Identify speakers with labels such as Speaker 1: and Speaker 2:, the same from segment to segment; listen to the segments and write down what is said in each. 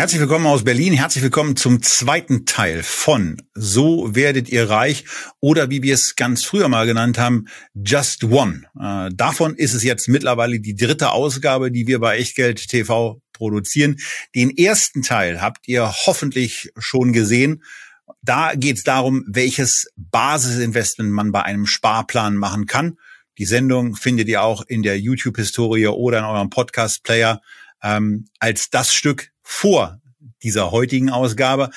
Speaker 1: Herzlich willkommen aus Berlin. Herzlich willkommen zum zweiten Teil von So werdet ihr reich oder wie wir es ganz früher mal genannt haben, Just One. Äh, davon ist es jetzt mittlerweile die dritte Ausgabe, die wir bei Echtgeld TV produzieren. Den ersten Teil habt ihr hoffentlich schon gesehen. Da geht es darum, welches Basisinvestment man bei einem Sparplan machen kann. Die Sendung findet ihr auch in der YouTube-Historie oder in eurem Podcast-Player ähm, als das Stück vor dieser heutigen Ausgabe.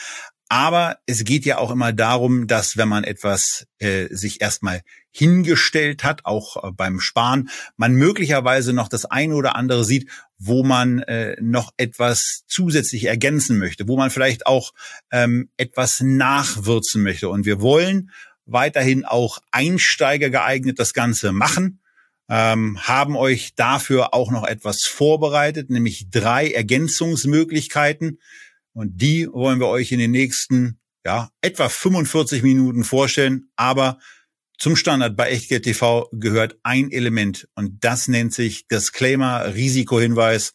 Speaker 1: Aber es geht ja auch immer darum, dass wenn man etwas äh, sich erstmal hingestellt hat, auch äh, beim Sparen, man möglicherweise noch das eine oder andere sieht, wo man äh, noch etwas zusätzlich ergänzen möchte, wo man vielleicht auch ähm, etwas nachwürzen möchte. Und wir wollen weiterhin auch Einsteiger geeignet das Ganze machen ähm, haben euch dafür auch noch etwas vorbereitet, nämlich drei Ergänzungsmöglichkeiten. Und die wollen wir euch in den nächsten, ja, etwa 45 Minuten vorstellen. Aber zum Standard bei Echtgeld TV gehört ein Element und das nennt sich Disclaimer, Risikohinweis.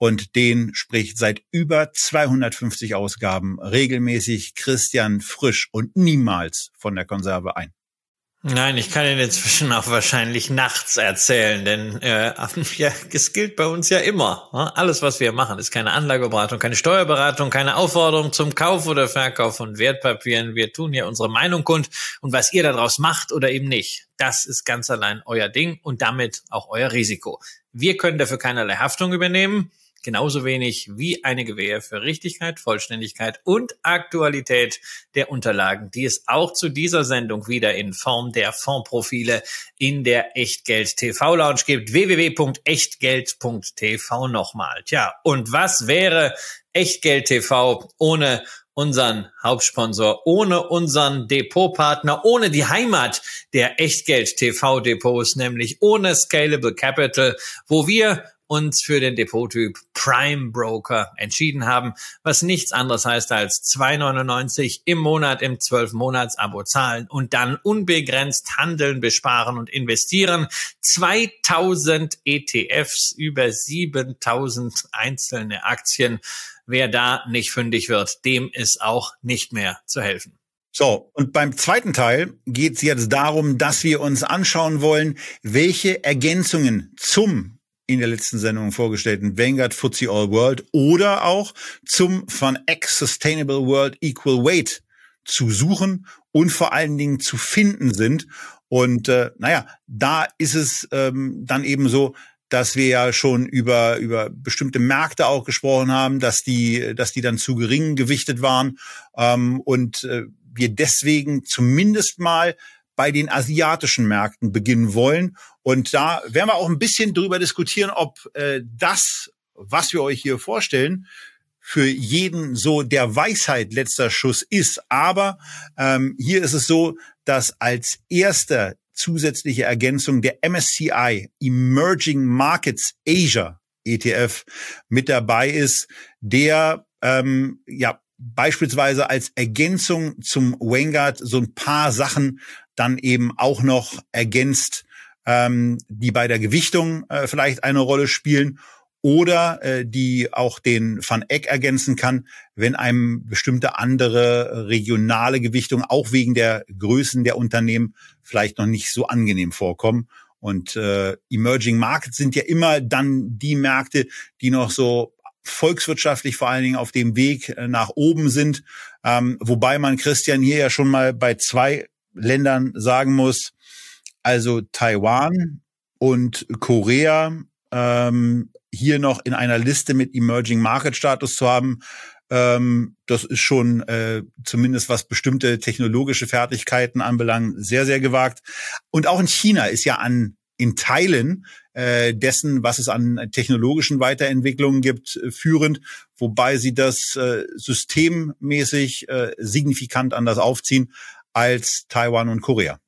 Speaker 1: Und den spricht seit über 250 Ausgaben regelmäßig Christian Frisch und niemals von der Konserve ein.
Speaker 2: Nein, ich kann Ihnen inzwischen auch wahrscheinlich nachts erzählen, denn äh, ja, es gilt bei uns ja immer. Ne? Alles, was wir machen, ist keine Anlageberatung, keine Steuerberatung, keine Aufforderung zum Kauf oder Verkauf von Wertpapieren. Wir tun hier unsere Meinung kund und was ihr daraus macht oder eben nicht, das ist ganz allein euer Ding und damit auch euer Risiko. Wir können dafür keinerlei Haftung übernehmen genauso wenig wie eine Gewähr für Richtigkeit, Vollständigkeit und Aktualität der Unterlagen, die es auch zu dieser Sendung wieder in Form der Fondprofile in der Echtgeld TV Lounge gibt. www.echtgeld.tv nochmal. Tja, und was wäre Echtgeld TV ohne unseren Hauptsponsor, ohne unseren Depotpartner, ohne die Heimat der Echtgeld TV Depots, nämlich ohne Scalable Capital, wo wir uns für den Depottyp Prime Broker entschieden haben, was nichts anderes heißt als 2,99 im Monat im 12-Monats-Abo zahlen und dann unbegrenzt handeln, besparen und investieren. 2000 ETFs, über 7000 einzelne Aktien. Wer da nicht fündig wird, dem ist auch nicht mehr zu helfen.
Speaker 1: So, und beim zweiten Teil geht es jetzt darum, dass wir uns anschauen wollen, welche Ergänzungen zum in der letzten Sendung vorgestellten Vanguard FTSE All World oder auch zum von X Sustainable World Equal Weight zu suchen und vor allen Dingen zu finden sind. Und äh, naja, da ist es ähm, dann eben so, dass wir ja schon über über bestimmte Märkte auch gesprochen haben, dass die dass die dann zu gering gewichtet waren ähm, und äh, wir deswegen zumindest mal bei den asiatischen Märkten beginnen wollen. Und da werden wir auch ein bisschen drüber diskutieren, ob äh, das, was wir euch hier vorstellen, für jeden so der Weisheit letzter Schuss ist. Aber ähm, hier ist es so, dass als erster zusätzliche Ergänzung der MSCI Emerging Markets Asia ETF mit dabei ist, der ähm, ja beispielsweise als Ergänzung zum Vanguard so ein paar Sachen dann eben auch noch ergänzt, ähm, die bei der Gewichtung äh, vielleicht eine Rolle spielen oder äh, die auch den Van Eck ergänzen kann, wenn einem bestimmte andere regionale Gewichtung auch wegen der Größen der Unternehmen vielleicht noch nicht so angenehm vorkommen. Und äh, Emerging Markets sind ja immer dann die Märkte, die noch so volkswirtschaftlich vor allen Dingen auf dem Weg äh, nach oben sind. Ähm, wobei man Christian hier ja schon mal bei zwei Ländern sagen muss, also Taiwan und Korea ähm, hier noch in einer Liste mit Emerging Market Status zu haben, ähm, das ist schon äh, zumindest was bestimmte technologische Fertigkeiten anbelangt sehr sehr gewagt. Und auch in China ist ja an in Teilen äh, dessen, was es an technologischen Weiterentwicklungen gibt, äh, führend, wobei sie das äh, systemmäßig äh, signifikant anders aufziehen als Taiwan und Korea.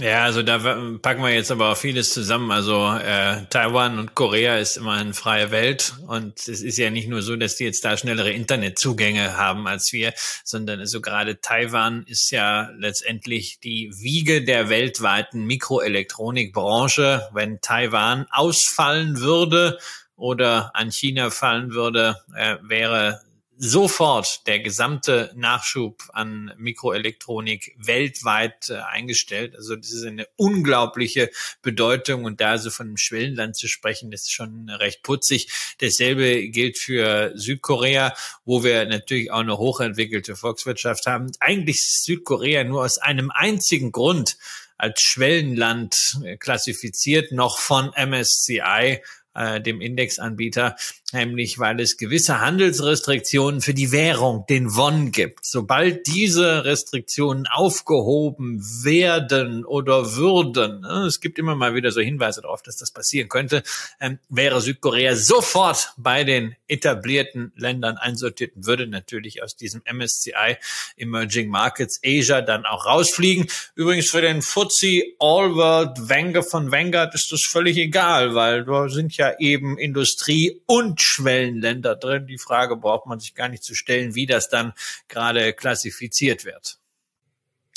Speaker 2: Ja, also da packen wir jetzt aber auch vieles zusammen. Also äh, Taiwan und Korea ist immerhin freie Welt und es ist ja nicht nur so, dass die jetzt da schnellere Internetzugänge haben als wir, sondern also gerade Taiwan ist ja letztendlich die Wiege der weltweiten Mikroelektronikbranche. Wenn Taiwan ausfallen würde oder an China fallen würde, äh, wäre sofort der gesamte Nachschub an Mikroelektronik weltweit äh, eingestellt. Also das ist eine unglaubliche Bedeutung und da also von einem Schwellenland zu sprechen, ist schon recht putzig. Dasselbe gilt für Südkorea, wo wir natürlich auch eine hochentwickelte Volkswirtschaft haben. Eigentlich ist Südkorea nur aus einem einzigen Grund als Schwellenland äh, klassifiziert, noch von MSCI, äh, dem Indexanbieter, nämlich weil es gewisse Handelsrestriktionen für die Währung, den Won gibt. Sobald diese Restriktionen aufgehoben werden oder würden, ne, es gibt immer mal wieder so Hinweise darauf, dass das passieren könnte, ähm, wäre Südkorea sofort bei den etablierten Ländern einsortiert und würde natürlich aus diesem MSCI Emerging Markets Asia dann auch rausfliegen. Übrigens für den FTSE All World Vanguard von Vanguard ist das völlig egal, weil da sind ja eben Industrie und Schwellenländer drin. Die Frage braucht man sich gar nicht zu stellen, wie das dann gerade klassifiziert wird.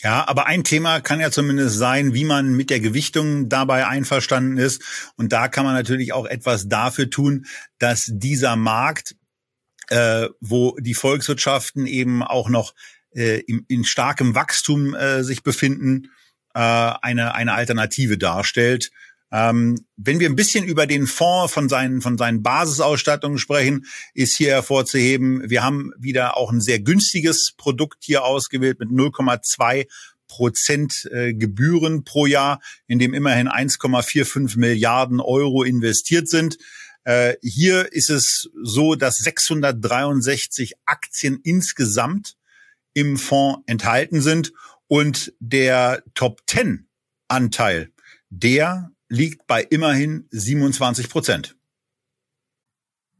Speaker 1: Ja, aber ein Thema kann ja zumindest sein, wie man mit der Gewichtung dabei einverstanden ist. Und da kann man natürlich auch etwas dafür tun, dass dieser Markt, äh, wo die Volkswirtschaften eben auch noch äh, in, in starkem Wachstum äh, sich befinden, äh, eine, eine Alternative darstellt. Ähm, wenn wir ein bisschen über den Fonds von seinen, von seinen Basisausstattungen sprechen, ist hier hervorzuheben, wir haben wieder auch ein sehr günstiges Produkt hier ausgewählt mit 0,2 Prozent äh, Gebühren pro Jahr, in dem immerhin 1,45 Milliarden Euro investiert sind. Äh, hier ist es so, dass 663 Aktien insgesamt im Fonds enthalten sind und der Top 10 Anteil, der liegt bei immerhin 27 Prozent.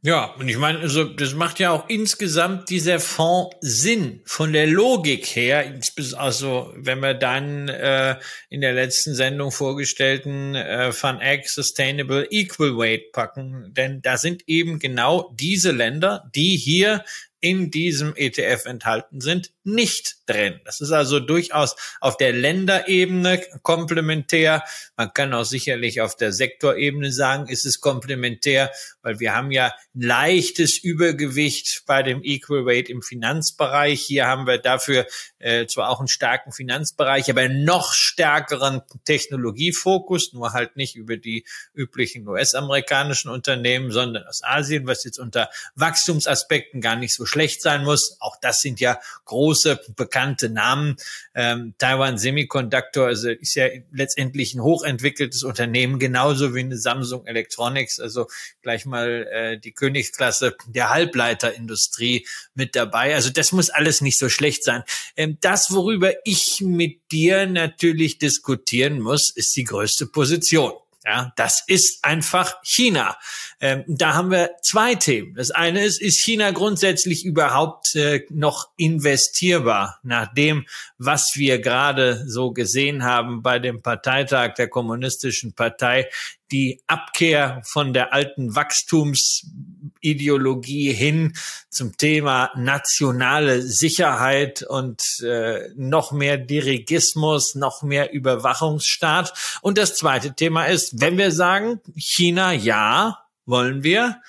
Speaker 2: Ja, und ich meine, also das macht ja auch insgesamt dieser Fonds Sinn von der Logik her. Also wenn wir dann äh, in der letzten Sendung vorgestellten äh, Fun Egg Sustainable Equal Weight packen, denn da sind eben genau diese Länder, die hier in diesem ETF enthalten sind, nicht drin. Das ist also durchaus auf der Länderebene komplementär. Man kann auch sicherlich auf der Sektorebene sagen, ist es komplementär, weil wir haben ja leichtes Übergewicht bei dem Equal Weight im Finanzbereich. Hier haben wir dafür äh, zwar auch einen starken Finanzbereich, aber noch stärkeren Technologiefokus, nur halt nicht über die üblichen US-amerikanischen Unternehmen, sondern aus Asien, was jetzt unter Wachstumsaspekten gar nicht so schlecht sein muss. Auch das sind ja große, bekannte Namen. Ähm, Taiwan Semiconductor also ist ja letztendlich ein hochentwickeltes Unternehmen, genauso wie eine Samsung Electronics, also gleich mal äh, die Königsklasse der Halbleiterindustrie mit dabei. Also das muss alles nicht so schlecht sein. Ähm, das, worüber ich mit dir natürlich diskutieren muss, ist die größte Position. Ja, das ist einfach China. Ähm, da haben wir zwei Themen. Das eine ist, ist China grundsätzlich überhaupt äh, noch investierbar nach dem, was wir gerade so gesehen haben bei dem Parteitag der Kommunistischen Partei, die Abkehr von der alten Wachstumsideologie hin zum Thema nationale Sicherheit und äh, noch mehr Dirigismus, noch mehr Überwachungsstaat. Und das zweite Thema ist, wenn wir sagen, China ja, wollen wir,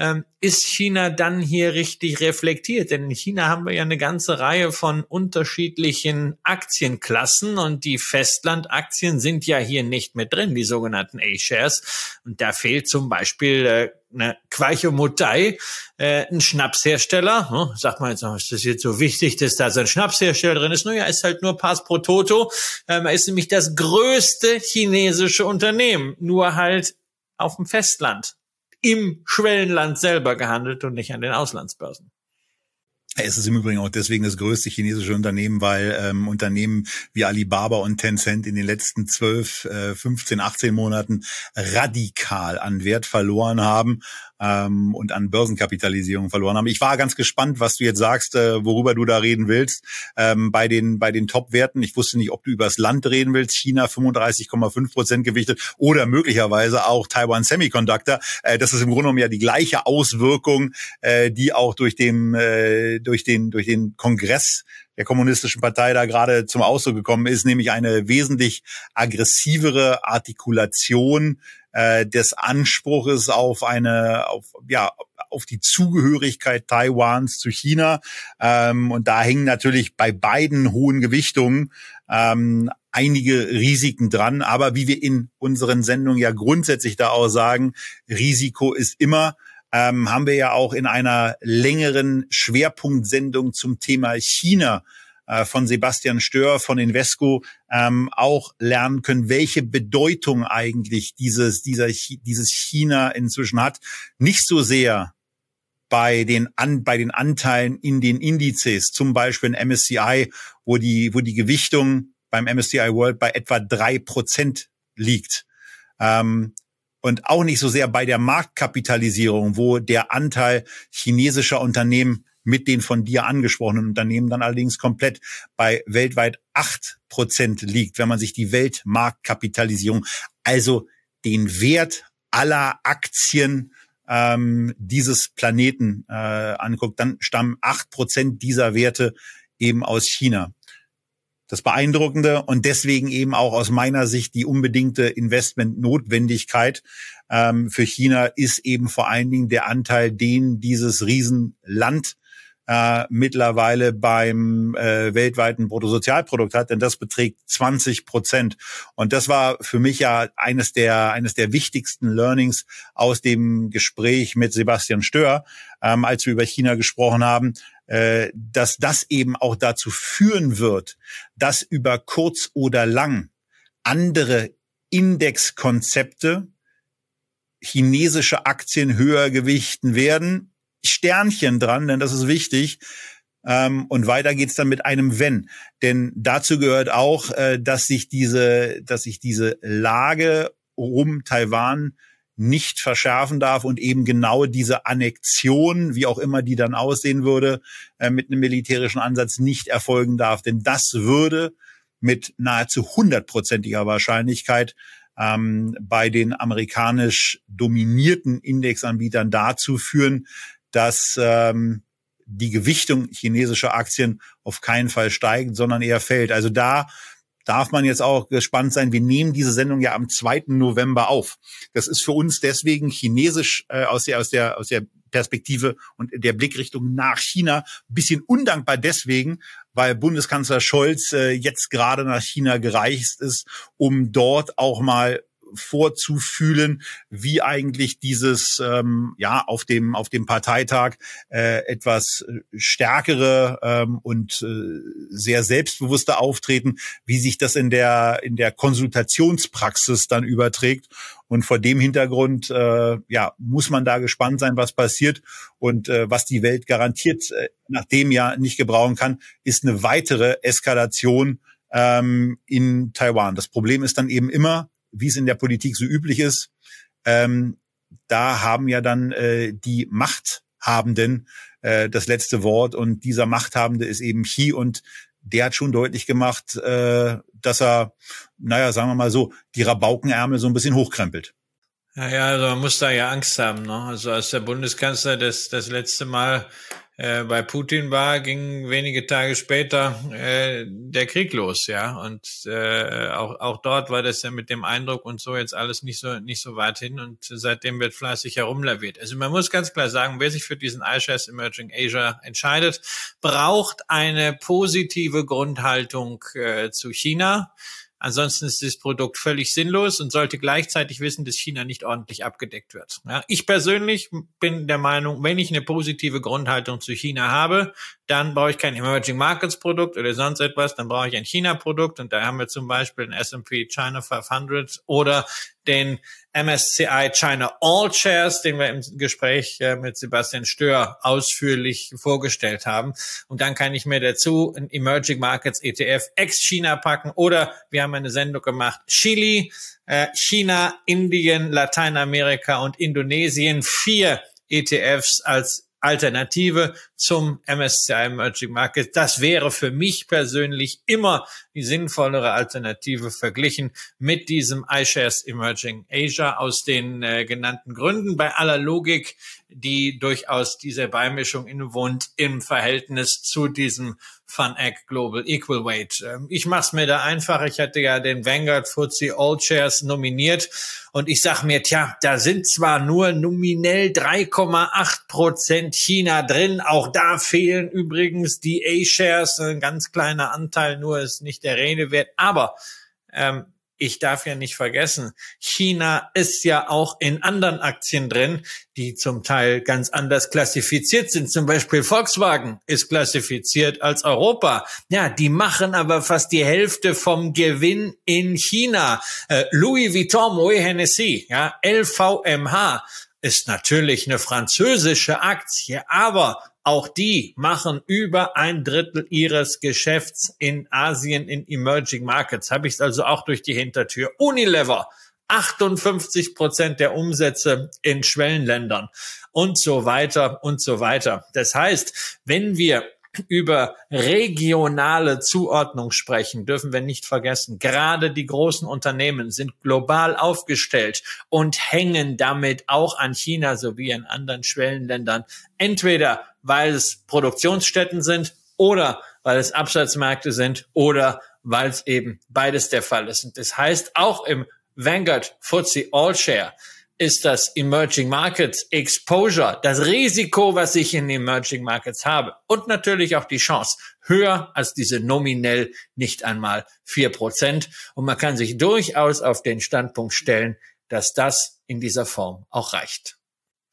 Speaker 2: ähm, ist China dann hier richtig reflektiert? Denn in China haben wir ja eine ganze Reihe von unterschiedlichen Aktienklassen und die Festlandaktien sind ja hier nicht mit drin, die sogenannten A-Shares. Und da fehlt zum Beispiel äh, eine Quaichomotei, äh, ein Schnapshersteller. Hm, sagt man jetzt, oh, ist das jetzt so wichtig, dass da so ein Schnapshersteller drin ist? Naja, ist halt nur Pass pro Toto. Ähm, ist nämlich das größte chinesische Unternehmen, nur halt auf dem Festland im Schwellenland selber gehandelt und nicht an den Auslandsbörsen.
Speaker 1: Es ist im Übrigen auch deswegen das größte chinesische Unternehmen, weil ähm, Unternehmen wie Alibaba und Tencent in den letzten 12, äh, 15, 18 Monaten radikal an Wert verloren haben. Ähm, und an Börsenkapitalisierung verloren haben. Ich war ganz gespannt, was du jetzt sagst, äh, worüber du da reden willst. Ähm, bei den bei den Top-Werten, ich wusste nicht, ob du über das Land reden willst. China 35,5 Prozent gewichtet oder möglicherweise auch Taiwan Semiconductor. Äh, das ist im Grunde genommen ja die gleiche Auswirkung, äh, die auch durch den äh, durch den durch den Kongress der kommunistischen Partei da gerade zum Ausdruck gekommen ist, nämlich eine wesentlich aggressivere Artikulation äh, des Anspruches auf eine, auf, ja, auf die Zugehörigkeit Taiwans zu China. Ähm, und da hängen natürlich bei beiden hohen Gewichtungen ähm, einige Risiken dran. Aber wie wir in unseren Sendungen ja grundsätzlich da auch sagen, Risiko ist immer ähm, haben wir ja auch in einer längeren Schwerpunktsendung zum Thema China äh, von Sebastian Stör von Invesco ähm, auch lernen können, welche Bedeutung eigentlich dieses, dieser, dieses China inzwischen hat. Nicht so sehr bei den, an, bei den Anteilen in den Indizes, zum Beispiel in MSCI, wo die, wo die Gewichtung beim MSCI World bei etwa drei Prozent liegt. Ähm, und auch nicht so sehr bei der Marktkapitalisierung, wo der Anteil chinesischer Unternehmen mit den von dir angesprochenen Unternehmen dann allerdings komplett bei weltweit acht Prozent liegt, wenn man sich die Weltmarktkapitalisierung, also den Wert aller Aktien ähm, dieses Planeten äh, anguckt, dann stammen acht Prozent dieser Werte eben aus China. Das Beeindruckende und deswegen eben auch aus meiner Sicht die unbedingte Investmentnotwendigkeit ähm, für China ist eben vor allen Dingen der Anteil, den dieses Riesenland äh, mittlerweile beim äh, weltweiten Bruttosozialprodukt hat, denn das beträgt 20 Prozent. Und das war für mich ja eines der eines der wichtigsten Learnings aus dem Gespräch mit Sebastian Stör, ähm, als wir über China gesprochen haben, äh, dass das eben auch dazu führen wird, dass über kurz oder lang andere Indexkonzepte chinesische Aktien höher gewichten werden. Sternchen dran, denn das ist wichtig. Ähm, und weiter geht's dann mit einem Wenn. Denn dazu gehört auch, äh, dass sich diese, dass sich diese Lage um Taiwan nicht verschärfen darf und eben genau diese Annexion, wie auch immer die dann aussehen würde, äh, mit einem militärischen Ansatz nicht erfolgen darf. Denn das würde mit nahezu hundertprozentiger Wahrscheinlichkeit ähm, bei den amerikanisch dominierten Indexanbietern dazu führen, dass ähm, die Gewichtung chinesischer Aktien auf keinen Fall steigt, sondern eher fällt. Also da darf man jetzt auch gespannt sein. Wir nehmen diese Sendung ja am 2. November auf. Das ist für uns deswegen chinesisch äh, aus der aus der aus der Perspektive und der Blickrichtung nach China bisschen undankbar deswegen, weil Bundeskanzler Scholz äh, jetzt gerade nach China gereist ist, um dort auch mal vorzufühlen, wie eigentlich dieses ähm, ja auf dem auf dem Parteitag äh, etwas stärkere ähm, und äh, sehr selbstbewusste Auftreten, wie sich das in der in der Konsultationspraxis dann überträgt. Und vor dem Hintergrund äh, ja muss man da gespannt sein, was passiert und äh, was die Welt garantiert äh, nach dem Jahr nicht gebrauchen kann, ist eine weitere Eskalation ähm, in Taiwan. Das Problem ist dann eben immer, wie es in der Politik so üblich ist, ähm, da haben ja dann äh, die Machthabenden äh, das letzte Wort und dieser Machthabende ist eben Xi und der hat schon deutlich gemacht, äh, dass er, naja, sagen wir mal so, die Rabaukenärmel so ein bisschen hochkrempelt.
Speaker 2: Ja, ja, also man muss da ja Angst haben. Ne? Also als der Bundeskanzler das, das letzte Mal äh, bei Putin war, ging wenige Tage später äh, der Krieg los, ja. Und äh, auch, auch dort war das ja mit dem Eindruck und so jetzt alles nicht so nicht so weit hin und seitdem wird fleißig herumlaviert. Also man muss ganz klar sagen, wer sich für diesen iShares Emerging Asia entscheidet, braucht eine positive Grundhaltung äh, zu China. Ansonsten ist das Produkt völlig sinnlos und sollte gleichzeitig wissen, dass China nicht ordentlich abgedeckt wird. Ja, ich persönlich bin der Meinung, wenn ich eine positive Grundhaltung zu China habe, dann brauche ich kein Emerging Markets Produkt oder sonst etwas, dann brauche ich ein China Produkt und da haben wir zum Beispiel ein S&P China 500 oder den MSCI China All Shares, den wir im Gespräch äh, mit Sebastian Stör ausführlich vorgestellt haben. Und dann kann ich mir dazu ein Emerging Markets ETF ex-China packen oder wir haben eine Sendung gemacht, Chile, äh, China, Indien, Lateinamerika und Indonesien. Vier ETFs als Alternative zum MSCI Emerging Market. Das wäre für mich persönlich immer die sinnvollere Alternative verglichen mit diesem iShares Emerging Asia aus den äh, genannten Gründen. Bei aller Logik, die durchaus diese Beimischung innewohnt im Verhältnis zu diesem FunEgg Global Equal Weight. Ähm, ich mache es mir da einfach. Ich hatte ja den Vanguard FTSE All Shares nominiert und ich sag mir, tja, da sind zwar nur nominell 3,8 Prozent China drin. Auch da fehlen übrigens die A-Shares. Ein ganz kleiner Anteil nur ist nicht der Rede wert. Aber ähm, ich darf ja nicht vergessen, China ist ja auch in anderen Aktien drin, die zum Teil ganz anders klassifiziert sind. Zum Beispiel Volkswagen ist klassifiziert als Europa. Ja, die machen aber fast die Hälfte vom Gewinn in China. Äh, Louis Vuitton, Moet Hennessy, ja, LVMH ist natürlich eine französische Aktie, aber auch die machen über ein Drittel ihres Geschäfts in Asien in Emerging Markets. Habe ich es also auch durch die Hintertür. Unilever, 58 Prozent der Umsätze in Schwellenländern und so weiter und so weiter. Das heißt, wenn wir über regionale Zuordnung sprechen, dürfen wir nicht vergessen, gerade die großen Unternehmen sind global aufgestellt und hängen damit auch an China sowie an anderen Schwellenländern. Entweder weil es Produktionsstätten sind oder weil es Absatzmärkte sind oder weil es eben beides der Fall ist. Und das heißt, auch im Vanguard FTSE All Share ist das Emerging Markets Exposure, das Risiko, was ich in Emerging Markets habe und natürlich auch die Chance höher als diese nominell nicht einmal vier Prozent. Und man kann sich durchaus auf den Standpunkt stellen, dass das in dieser Form auch reicht.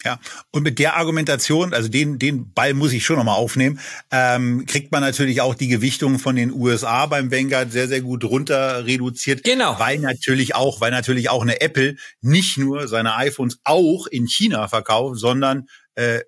Speaker 1: Ja, und mit der Argumentation, also den, den Ball muss ich schon nochmal aufnehmen, ähm, kriegt man natürlich auch die Gewichtung von den USA beim Vanguard sehr, sehr gut runter reduziert.
Speaker 2: Genau.
Speaker 1: Weil natürlich auch, weil natürlich auch eine Apple nicht nur seine iPhones auch in China verkauft, sondern äh,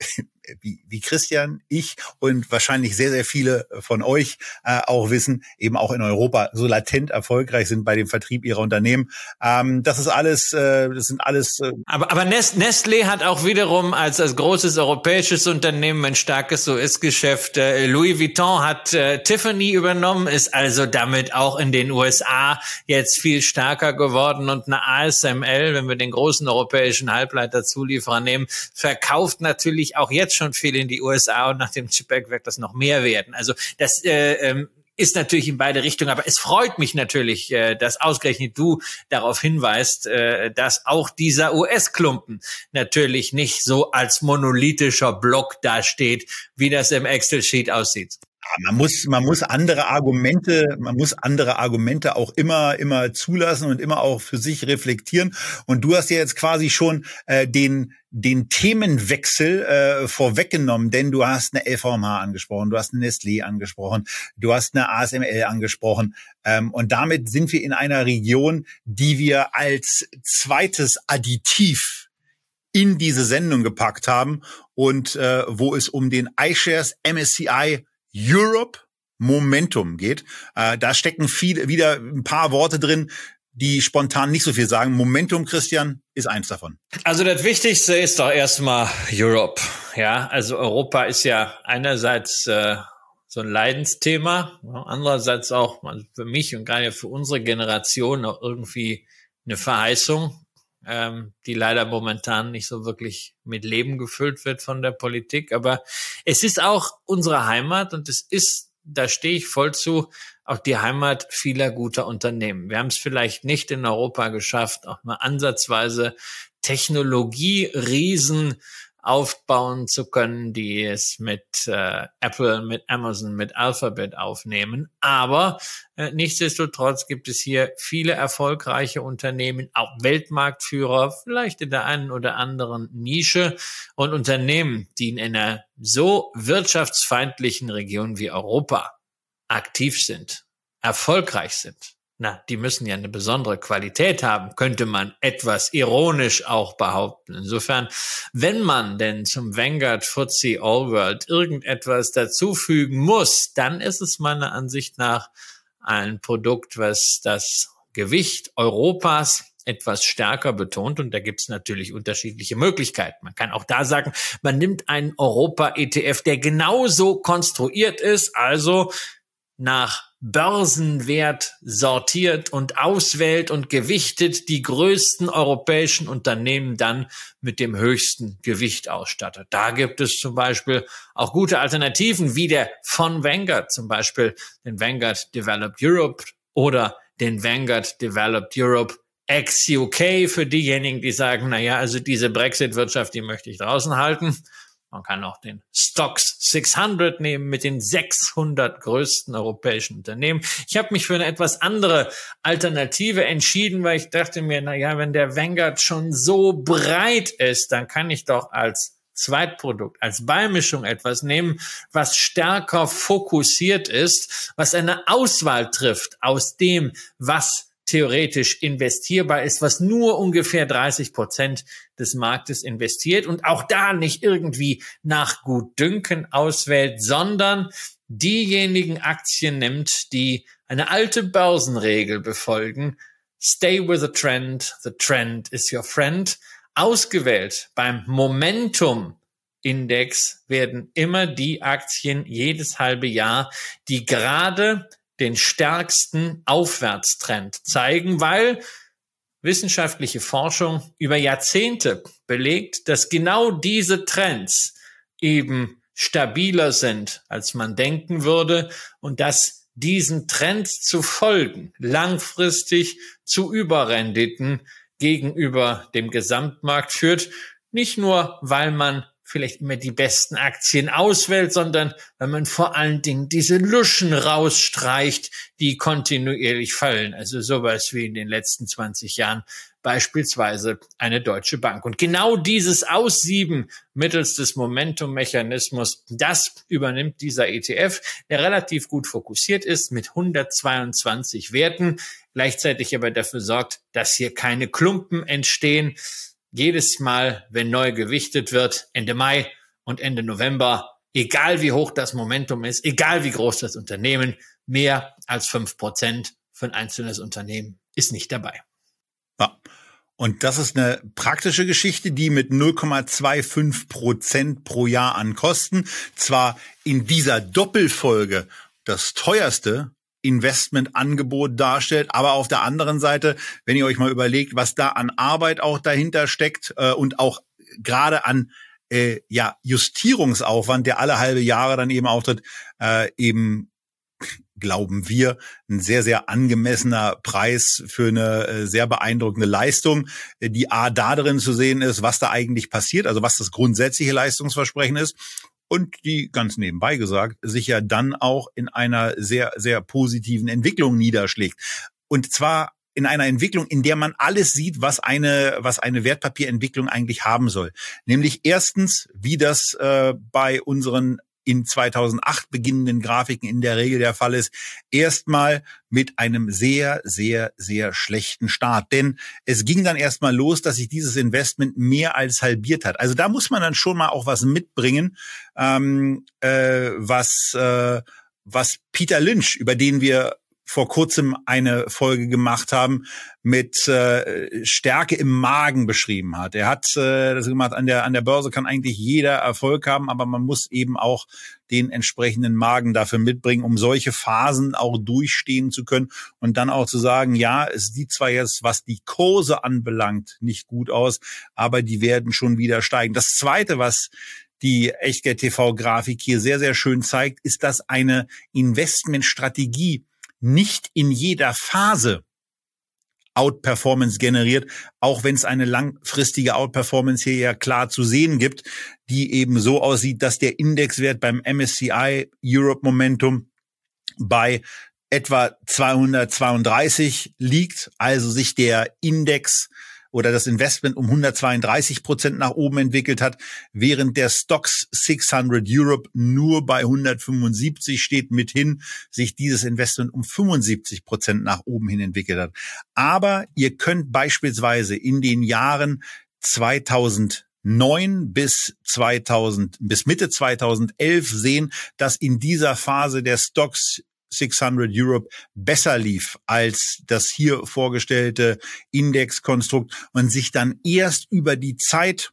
Speaker 1: wie, wie Christian, ich und wahrscheinlich sehr, sehr viele von euch äh, auch wissen, eben auch in Europa so latent erfolgreich sind bei dem Vertrieb ihrer Unternehmen. Ähm, das ist alles, äh, das sind alles. Äh
Speaker 2: aber aber Nestlé hat auch wiederum als, als großes europäisches Unternehmen ein starkes US-Geschäft. Äh, Louis Vuitton hat äh, Tiffany übernommen, ist also damit auch in den USA jetzt viel stärker geworden und eine ASML, wenn wir den großen europäischen Halbleiterzulieferer nehmen, verkauft natürlich auch jetzt schon viel in die USA und nach dem Chip Act wird das noch mehr werden. Also das äh, ähm, ist natürlich in beide Richtungen, aber es freut mich natürlich, äh, dass ausgerechnet du darauf hinweist, äh, dass auch dieser US-Klumpen natürlich nicht so als monolithischer Block dasteht, wie das im Excel-Sheet aussieht
Speaker 1: man muss, man muss andere Argumente, man muss andere Argumente auch immer, immer zulassen und immer auch für sich reflektieren. Und du hast ja jetzt quasi schon äh, den, den Themenwechsel äh, vorweggenommen, denn du hast eine LVMH angesprochen, du hast eine Nestlé angesprochen, du hast eine ASML angesprochen. Ähm, und damit sind wir in einer Region, die wir als zweites Additiv in diese Sendung gepackt haben und äh, wo es um den iShares MSCI Europe Momentum geht. Äh, da stecken viele, wieder ein paar Worte drin, die spontan nicht so viel sagen. Momentum, Christian, ist eins davon.
Speaker 2: Also das Wichtigste ist doch erstmal Europe. Ja, also Europa ist ja einerseits äh, so ein Leidensthema, andererseits auch für mich und gerade für unsere Generation auch irgendwie eine Verheißung, ähm, die leider momentan nicht so wirklich mit Leben gefüllt wird von der Politik. Aber es ist auch unsere Heimat und es ist, da stehe ich voll zu, auch die Heimat vieler guter Unternehmen. Wir haben es vielleicht nicht in Europa geschafft, auch mal ansatzweise Technologie-Riesen aufbauen zu können, die es mit äh, Apple, mit Amazon, mit Alphabet aufnehmen. Aber äh, nichtsdestotrotz gibt es hier viele erfolgreiche Unternehmen, auch Weltmarktführer, vielleicht in der einen oder anderen Nische und Unternehmen, die in einer so wirtschaftsfeindlichen Region wie Europa aktiv sind, erfolgreich sind na, die müssen ja eine besondere Qualität haben, könnte man etwas ironisch auch behaupten. Insofern, wenn man denn zum Vanguard FTSE All World irgendetwas dazufügen muss, dann ist es meiner Ansicht nach ein Produkt, was das Gewicht Europas etwas stärker betont und da gibt es natürlich unterschiedliche Möglichkeiten. Man kann auch da sagen, man nimmt einen Europa-ETF, der genauso konstruiert ist, also nach Börsenwert sortiert und auswählt und gewichtet die größten europäischen Unternehmen dann mit dem höchsten Gewicht ausstattet. Da gibt es zum Beispiel auch gute Alternativen wie der von Vanguard, zum Beispiel den Vanguard Developed Europe oder den Vanguard Developed Europe ex-UK für diejenigen, die sagen, na ja, also diese Brexit-Wirtschaft, die möchte ich draußen halten. Man kann auch den Stocks 600 nehmen mit den 600 größten europäischen Unternehmen. Ich habe mich für eine etwas andere Alternative entschieden, weil ich dachte mir, na ja, wenn der Vanguard schon so breit ist, dann kann ich doch als Zweitprodukt, als Beimischung etwas nehmen, was stärker fokussiert ist, was eine Auswahl trifft aus dem, was theoretisch investierbar ist, was nur ungefähr 30 Prozent des Marktes investiert und auch da nicht irgendwie nach Gutdünken auswählt, sondern diejenigen Aktien nimmt, die eine alte Börsenregel befolgen. Stay with the trend. The trend is your friend. Ausgewählt beim Momentum Index werden immer die Aktien jedes halbe Jahr, die gerade den stärksten Aufwärtstrend zeigen, weil wissenschaftliche Forschung über Jahrzehnte belegt, dass genau diese Trends eben stabiler sind, als man denken würde und dass diesen Trends zu folgen langfristig zu Überrenditen gegenüber dem Gesamtmarkt führt, nicht nur, weil man vielleicht immer die besten Aktien auswählt, sondern wenn man vor allen Dingen diese Luschen rausstreicht, die kontinuierlich fallen. Also sowas wie in den letzten 20 Jahren beispielsweise eine Deutsche Bank. Und genau dieses Aussieben mittels des Momentum-Mechanismus, das übernimmt dieser ETF, der relativ gut fokussiert ist mit 122 Werten, gleichzeitig aber dafür sorgt, dass hier keine Klumpen entstehen, jedes Mal, wenn neu gewichtet wird, Ende Mai und Ende November, egal wie hoch das Momentum ist, egal wie groß das Unternehmen, mehr als fünf Prozent für ein einzelnes Unternehmen ist nicht dabei.
Speaker 1: Ja. Und das ist eine praktische Geschichte, die mit 0,25 Prozent pro Jahr an Kosten zwar in dieser Doppelfolge das teuerste Investmentangebot darstellt. Aber auf der anderen Seite, wenn ihr euch mal überlegt, was da an Arbeit auch dahinter steckt äh, und auch gerade an äh, ja Justierungsaufwand, der alle halbe Jahre dann eben auftritt, äh, eben glauben wir, ein sehr, sehr angemessener Preis für eine äh, sehr beeindruckende Leistung, die A da drin zu sehen ist, was da eigentlich passiert, also was das grundsätzliche Leistungsversprechen ist und die ganz nebenbei gesagt sich ja dann auch in einer sehr, sehr positiven Entwicklung niederschlägt. Und zwar in einer Entwicklung, in der man alles sieht, was eine, was eine Wertpapierentwicklung eigentlich haben soll. Nämlich erstens, wie das äh, bei unseren in 2008 beginnenden Grafiken in der Regel der Fall ist, erstmal mit einem sehr, sehr, sehr schlechten Start. Denn es ging dann erstmal los, dass sich dieses Investment mehr als halbiert hat. Also da muss man dann schon mal auch was mitbringen, ähm, äh, was, äh, was Peter Lynch, über den wir vor kurzem eine Folge gemacht haben, mit äh, Stärke im Magen beschrieben hat. Er hat äh, das gemacht, an der, an der Börse kann eigentlich jeder Erfolg haben, aber man muss eben auch den entsprechenden Magen dafür mitbringen, um solche Phasen auch durchstehen zu können und dann auch zu sagen, ja, es sieht zwar jetzt, was die Kurse anbelangt, nicht gut aus, aber die werden schon wieder steigen. Das Zweite, was die Echtgeld-TV-Grafik hier sehr, sehr schön zeigt, ist, dass eine Investmentstrategie nicht in jeder Phase Outperformance generiert, auch wenn es eine langfristige Outperformance hier ja klar zu sehen gibt, die eben so aussieht, dass der Indexwert beim MSCI Europe Momentum bei etwa 232 liegt, also sich der Index oder das Investment um 132 Prozent nach oben entwickelt hat, während der Stocks 600 Europe nur bei 175 steht, mithin sich dieses Investment um 75 Prozent nach oben hin entwickelt hat. Aber ihr könnt beispielsweise in den Jahren 2009 bis 2000 bis Mitte 2011 sehen, dass in dieser Phase der Stocks 600 Europe besser lief als das hier vorgestellte Indexkonstrukt und sich dann erst über die Zeit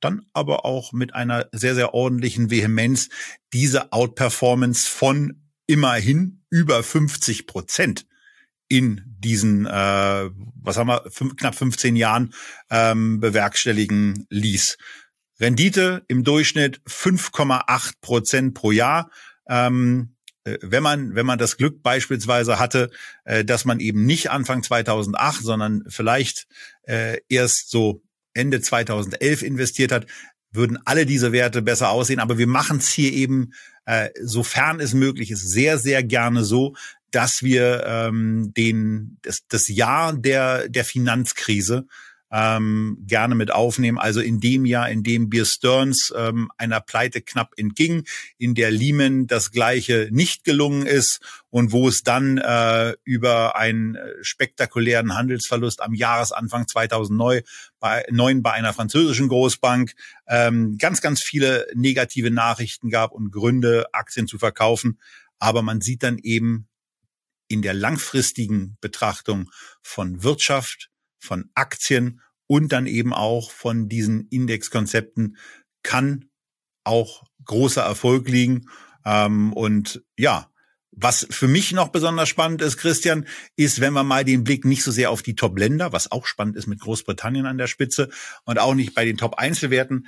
Speaker 1: dann aber auch mit einer sehr, sehr ordentlichen Vehemenz diese Outperformance von immerhin über 50 Prozent in diesen, äh, was haben wir, fünf, knapp 15 Jahren ähm, bewerkstelligen ließ. Rendite im Durchschnitt 5,8 Prozent pro Jahr. Ähm, äh, wenn man, wenn man das Glück beispielsweise hatte, äh, dass man eben nicht Anfang 2008, sondern vielleicht äh, erst so Ende 2011 investiert hat, würden alle diese Werte besser aussehen. Aber wir machen es hier eben, äh, sofern es möglich ist, sehr, sehr gerne so, dass wir ähm, den, das, das Jahr der, der Finanzkrise ähm, gerne mit aufnehmen. Also in dem Jahr, in dem Beer Stearns ähm, einer Pleite knapp entging, in der Lehman das gleiche nicht gelungen ist und wo es dann äh, über einen äh, spektakulären Handelsverlust am Jahresanfang 2009 bei, 9 bei einer französischen Großbank ähm, ganz, ganz viele negative Nachrichten gab und Gründe, Aktien zu verkaufen. Aber man sieht dann eben in der langfristigen Betrachtung von Wirtschaft, von Aktien und dann eben auch von diesen Indexkonzepten kann auch großer Erfolg liegen. Ähm, und ja, was für mich noch besonders spannend ist, Christian, ist, wenn wir mal den Blick nicht so sehr auf die Top-Länder, was auch spannend ist mit Großbritannien an der Spitze und auch nicht bei den Top-Einzelwerten,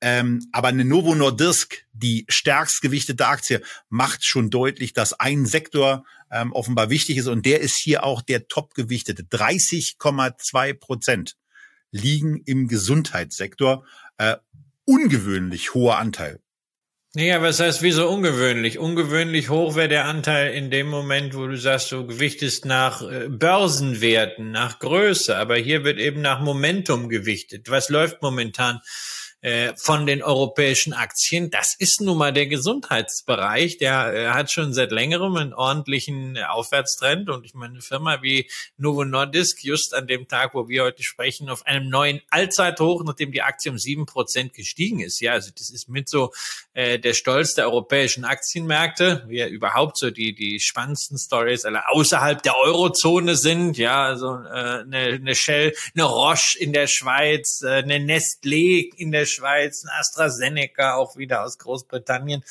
Speaker 1: ähm, aber eine Novo Nordisk, die stärkst gewichtete Aktie, macht schon deutlich, dass ein Sektor ähm, offenbar wichtig ist und der ist hier auch der top gewichtete. 30,2 Prozent liegen im Gesundheitssektor. Äh, ungewöhnlich hoher Anteil.
Speaker 2: Naja, was heißt wieso ungewöhnlich? Ungewöhnlich hoch wäre der Anteil in dem Moment, wo du sagst, du gewichtest nach äh, Börsenwerten, nach Größe, aber hier wird eben nach Momentum gewichtet. Was läuft momentan? Äh, von den europäischen Aktien. Das ist nun mal der Gesundheitsbereich. Der äh, hat schon seit längerem einen ordentlichen äh, Aufwärtstrend. Und ich meine, eine Firma wie Novo Nordisk, just an dem Tag, wo wir heute sprechen, auf einem neuen Allzeithoch, nachdem die Aktie um sieben Prozent gestiegen ist. Ja, also das ist mit so äh, der Stolz der europäischen Aktienmärkte, wie ja überhaupt so die, die spannendsten Stories alle außerhalb der Eurozone sind. Ja, also äh, eine, eine Shell, eine Roche in der Schweiz, äh, eine Nestlé in der Schweiz, AstraZeneca auch wieder aus Großbritannien.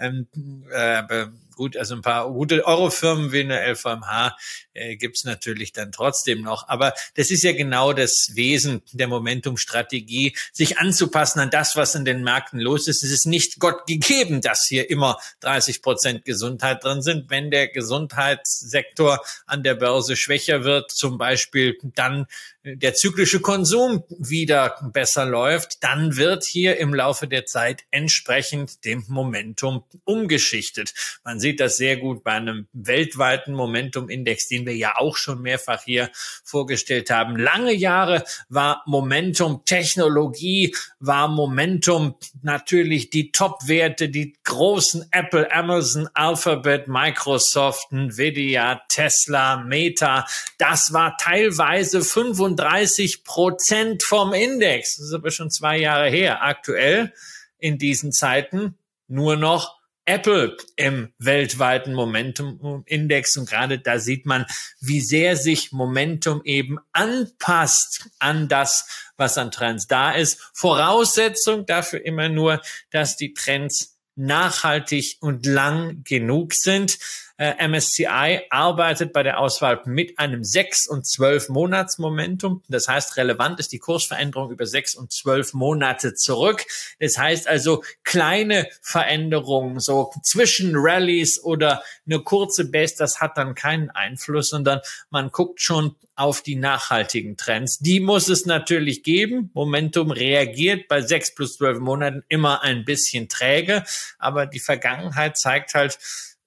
Speaker 2: Ähm, äh, gut, also ein paar gute Eurofirmen wie eine LVMH äh, gibt's natürlich dann trotzdem noch. Aber das ist ja genau das Wesen der Momentum-Strategie, sich anzupassen an das, was in den Märkten los ist. Es ist nicht Gott gegeben, dass hier immer 30 Prozent Gesundheit drin sind. Wenn der Gesundheitssektor an der Börse schwächer wird, zum Beispiel dann der zyklische Konsum wieder besser läuft, dann wird hier im Laufe der Zeit entsprechend dem Momentum umgeschichtet. Man sieht das sehr gut bei einem weltweiten Momentum-Index, den wir ja auch schon mehrfach hier vorgestellt haben. Lange Jahre war Momentum Technologie, war Momentum natürlich die Top-Werte, die großen Apple, Amazon, Alphabet, Microsoft, Nvidia, Tesla, Meta. Das war teilweise 25 35 Prozent vom Index. Das ist aber schon zwei Jahre her. Aktuell in diesen Zeiten nur noch Apple im weltweiten Momentum-Index. Und gerade da sieht man, wie sehr sich Momentum eben anpasst an das, was an Trends da ist. Voraussetzung dafür immer nur, dass die Trends nachhaltig und lang genug sind. Äh, MSCI arbeitet bei der Auswahl mit einem 6 und 12 Monats Momentum. Das heißt, relevant ist die Kursveränderung über 6 und 12 Monate zurück. Das heißt also, kleine Veränderungen, so zwischen Rallies oder eine kurze Base, das hat dann keinen Einfluss, sondern man guckt schon auf die nachhaltigen Trends. Die muss es natürlich geben. Momentum reagiert bei 6 plus 12 Monaten immer ein bisschen träge, aber die Vergangenheit zeigt halt,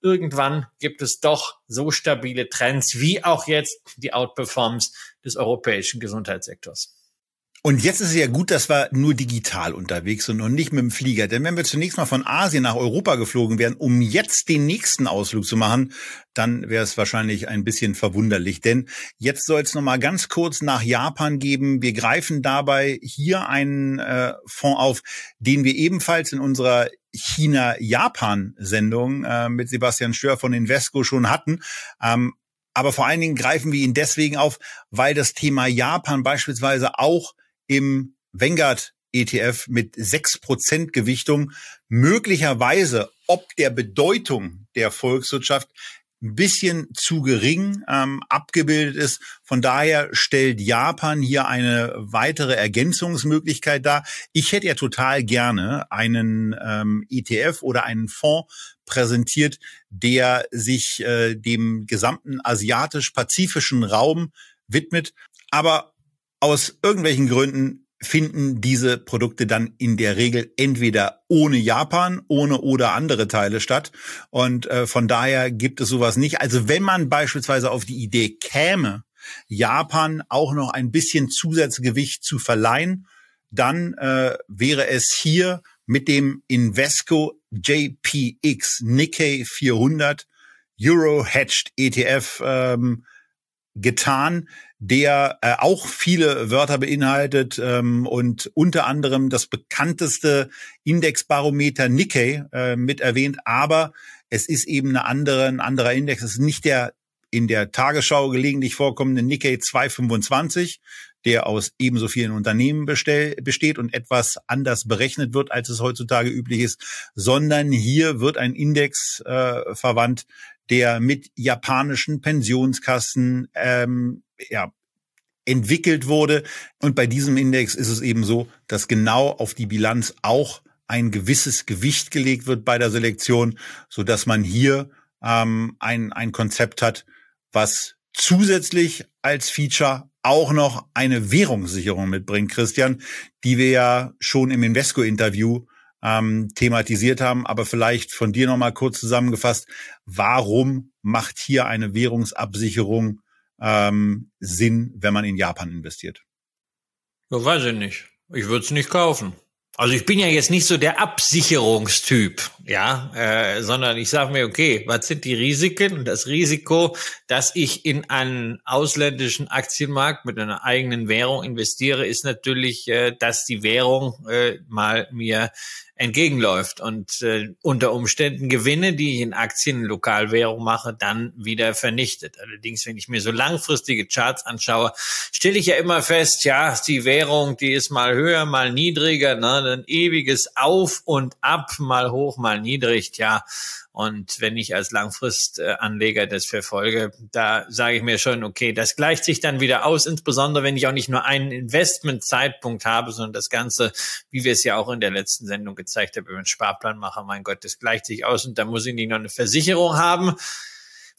Speaker 2: irgendwann gibt es doch so stabile Trends wie auch jetzt die Outperformance des europäischen Gesundheitssektors.
Speaker 1: Und jetzt ist es ja gut, dass wir nur digital unterwegs sind und nicht mit dem Flieger. Denn wenn wir zunächst mal von Asien nach Europa geflogen wären, um jetzt den nächsten Ausflug zu machen, dann wäre es wahrscheinlich ein bisschen verwunderlich. Denn jetzt soll es nochmal ganz kurz nach Japan geben. Wir greifen dabei hier einen äh, Fonds auf, den wir ebenfalls in unserer China-Japan-Sendung äh, mit Sebastian Stör von Invesco schon hatten. Ähm, aber vor allen Dingen greifen wir ihn deswegen auf, weil das Thema Japan beispielsweise auch im Vanguard ETF mit sechs Prozent Gewichtung möglicherweise ob der Bedeutung der Volkswirtschaft ein bisschen zu gering ähm, abgebildet ist. Von daher stellt Japan hier eine weitere Ergänzungsmöglichkeit dar. Ich hätte ja total gerne einen ähm, ETF oder einen Fonds präsentiert, der sich äh, dem gesamten asiatisch-pazifischen Raum widmet. Aber aus irgendwelchen Gründen finden diese Produkte dann in der Regel entweder ohne Japan, ohne oder andere Teile statt. Und äh, von daher gibt es sowas nicht. Also wenn man beispielsweise auf die Idee käme, Japan auch noch ein bisschen Zusatzgewicht zu verleihen, dann äh, wäre es hier mit dem Invesco JPX Nikkei 400 Euro Hedged ETF ähm, getan, der äh, auch viele Wörter beinhaltet ähm, und unter anderem das bekannteste Indexbarometer Nikkei äh, mit erwähnt. Aber es ist eben eine andere, ein anderer Index. Es ist nicht der in der Tagesschau gelegentlich vorkommende Nikkei 225, der aus ebenso vielen Unternehmen bestell, besteht und etwas anders berechnet wird, als es heutzutage üblich ist, sondern hier wird ein Index äh, verwandt, der mit japanischen Pensionskassen ähm, ja, entwickelt wurde. Und bei diesem Index ist es eben so, dass genau auf die Bilanz auch ein gewisses Gewicht gelegt wird bei der Selektion, so dass man hier ähm, ein, ein Konzept hat, was zusätzlich als Feature auch noch eine Währungssicherung mitbringt, Christian, die wir ja schon im Invesco-Interview ähm, thematisiert haben. Aber vielleicht von dir nochmal kurz zusammengefasst, warum macht hier eine Währungsabsicherung ähm, Sinn, wenn man in Japan investiert?
Speaker 2: Ja, weiß ich nicht. Ich würde es nicht kaufen. Also ich bin ja jetzt nicht so der Absicherungstyp, ja, äh, sondern ich sage mir, okay, was sind die Risiken? Und das Risiko, dass ich in einen ausländischen Aktienmarkt mit einer eigenen Währung investiere, ist natürlich, äh, dass die Währung äh, mal mir entgegenläuft und äh, unter Umständen Gewinne, die ich in Aktien in Lokalwährung mache, dann wieder vernichtet. Allerdings, wenn ich mir so langfristige Charts anschaue, stelle ich ja immer fest, ja, die Währung, die ist mal höher, mal niedriger, ne, ein ewiges Auf und Ab, mal hoch, mal niedrig, ja. Und wenn ich als Langfristanleger das verfolge, da sage ich mir schon, okay, das gleicht sich dann wieder aus, insbesondere wenn ich auch nicht nur einen Investmentzeitpunkt habe, sondern das Ganze, wie wir es ja auch in der letzten Sendung gezeigt haben, über den Sparplan mache, mein Gott, das gleicht sich aus und da muss ich nicht noch eine Versicherung haben.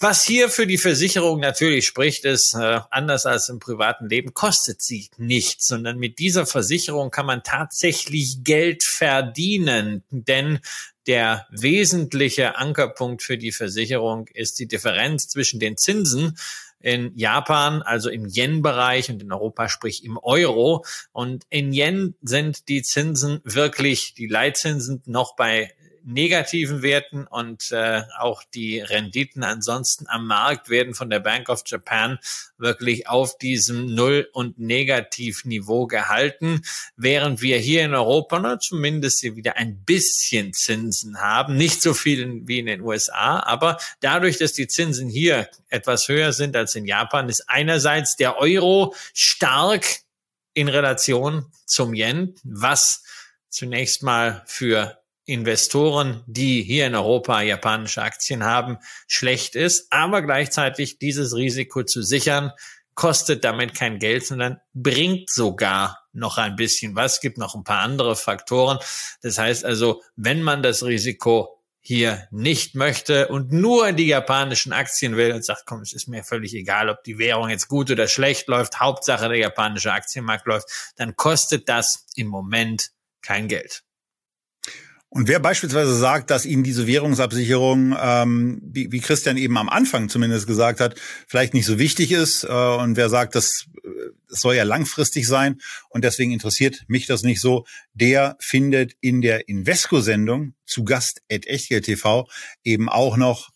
Speaker 2: Was hier für die Versicherung natürlich spricht, ist, äh, anders als im privaten Leben, kostet sie nichts, sondern mit dieser Versicherung kann man tatsächlich Geld verdienen. Denn der wesentliche Ankerpunkt für die Versicherung ist die Differenz zwischen den Zinsen in Japan, also im Yen-Bereich und in Europa, sprich im Euro. Und in Yen sind die Zinsen wirklich, die Leitzinsen noch bei negativen Werten und äh, auch die Renditen ansonsten am Markt werden von der Bank of Japan wirklich auf diesem Null- und Negativniveau gehalten, während wir hier in Europa na, zumindest hier wieder ein bisschen Zinsen haben, nicht so viel wie in den USA, aber dadurch, dass die Zinsen hier etwas höher sind als in Japan, ist einerseits der Euro stark in Relation zum Yen, was zunächst mal für Investoren, die hier in Europa japanische Aktien haben, schlecht ist. Aber gleichzeitig dieses Risiko zu sichern, kostet damit kein Geld, sondern bringt sogar noch ein bisschen was. Gibt noch ein paar andere Faktoren. Das heißt also, wenn man das Risiko hier nicht möchte und nur die japanischen Aktien will und sagt, komm, es ist mir völlig egal, ob die Währung jetzt gut oder schlecht läuft, Hauptsache der japanische Aktienmarkt läuft, dann kostet das im Moment kein Geld.
Speaker 1: Und wer beispielsweise sagt, dass Ihnen diese Währungsabsicherung, ähm, wie, wie Christian eben am Anfang zumindest gesagt hat, vielleicht nicht so wichtig ist, äh, und wer sagt, das, das soll ja langfristig sein und deswegen interessiert mich das nicht so, der findet in der Invesco-Sendung zu Gast at Echtgeld TV eben auch noch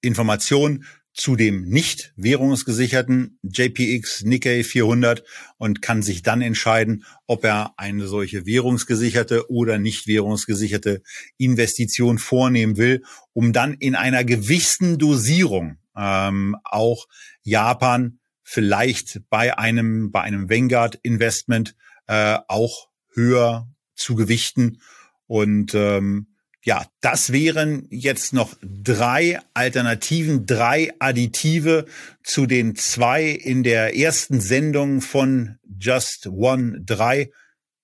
Speaker 1: Informationen zu dem nicht währungsgesicherten JPX Nikkei 400 und kann sich dann entscheiden, ob er eine solche währungsgesicherte oder nicht währungsgesicherte Investition vornehmen will, um dann in einer gewissen Dosierung ähm, auch Japan vielleicht bei einem bei einem Vanguard Investment äh, auch höher zu gewichten. Und ähm, ja, das wären jetzt noch drei Alternativen, drei Additive zu den zwei in der ersten Sendung von Just One 3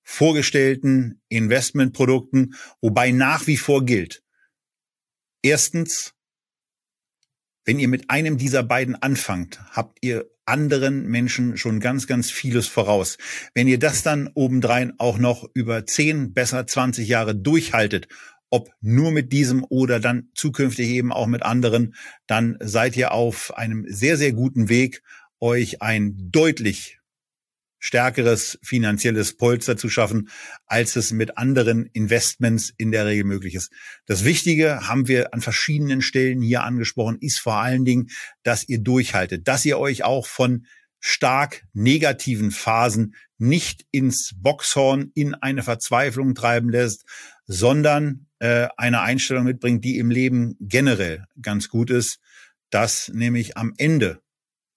Speaker 1: vorgestellten Investmentprodukten, wobei nach wie vor gilt. Erstens, wenn ihr mit einem dieser beiden anfangt, habt ihr anderen Menschen schon ganz, ganz vieles voraus. Wenn ihr das dann obendrein auch noch über 10, besser 20 Jahre durchhaltet ob nur mit diesem oder dann zukünftig eben auch mit anderen, dann seid ihr auf einem sehr, sehr guten Weg, euch ein deutlich stärkeres finanzielles Polster zu schaffen, als es mit anderen Investments in der Regel möglich ist. Das Wichtige haben wir an verschiedenen Stellen hier angesprochen, ist vor allen Dingen, dass ihr durchhaltet, dass ihr euch auch von stark negativen Phasen nicht ins Boxhorn in eine Verzweiflung treiben lässt, sondern äh, eine Einstellung mitbringt, die im Leben generell ganz gut ist, dass nämlich am Ende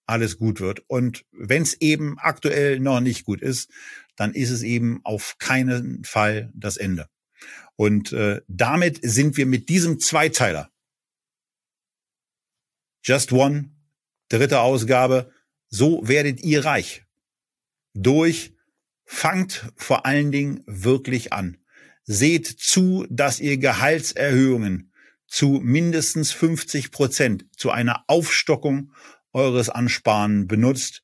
Speaker 1: alles gut wird. Und wenn es eben aktuell noch nicht gut ist, dann ist es eben auf keinen Fall das Ende. Und äh, damit sind wir mit diesem Zweiteiler Just One, dritte Ausgabe, so werdet ihr reich. Durch fangt vor allen Dingen wirklich an. Seht zu, dass ihr Gehaltserhöhungen zu mindestens 50 Prozent zu einer Aufstockung eures Ansparen benutzt.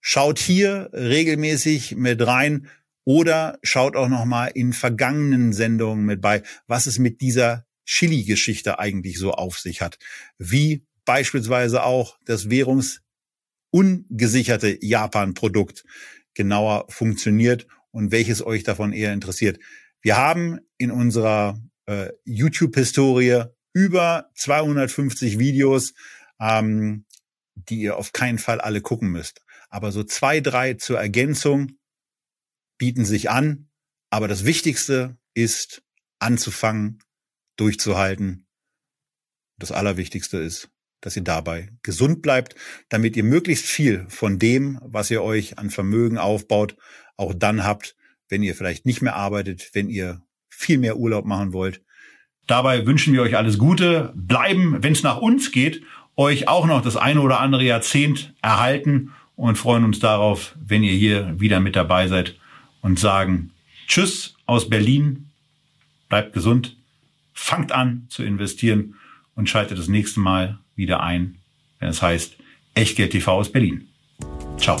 Speaker 1: Schaut hier regelmäßig mit rein oder schaut auch noch mal in vergangenen Sendungen mit bei, was es mit dieser Chili-Geschichte eigentlich so auf sich hat. Wie beispielsweise auch das währungsungesicherte Japan-Produkt genauer funktioniert und welches euch davon eher interessiert. Wir haben in unserer äh, YouTube-Historie über 250 Videos, ähm, die ihr auf keinen Fall alle gucken müsst. Aber so zwei, drei zur Ergänzung bieten sich an. Aber das Wichtigste ist anzufangen, durchzuhalten. Das Allerwichtigste ist, dass ihr dabei gesund bleibt, damit ihr möglichst viel von dem, was ihr euch an Vermögen aufbaut, auch dann habt, wenn ihr vielleicht nicht mehr arbeitet, wenn ihr viel mehr Urlaub machen wollt. Dabei wünschen wir euch alles Gute, bleiben, wenn es nach uns geht, euch auch noch das eine oder andere Jahrzehnt erhalten und freuen uns darauf, wenn ihr hier wieder mit dabei seid und sagen Tschüss aus Berlin, bleibt gesund, fangt an zu investieren und schaltet das nächste Mal wieder ein, wenn es heißt Echtgeld TV aus Berlin. Ciao.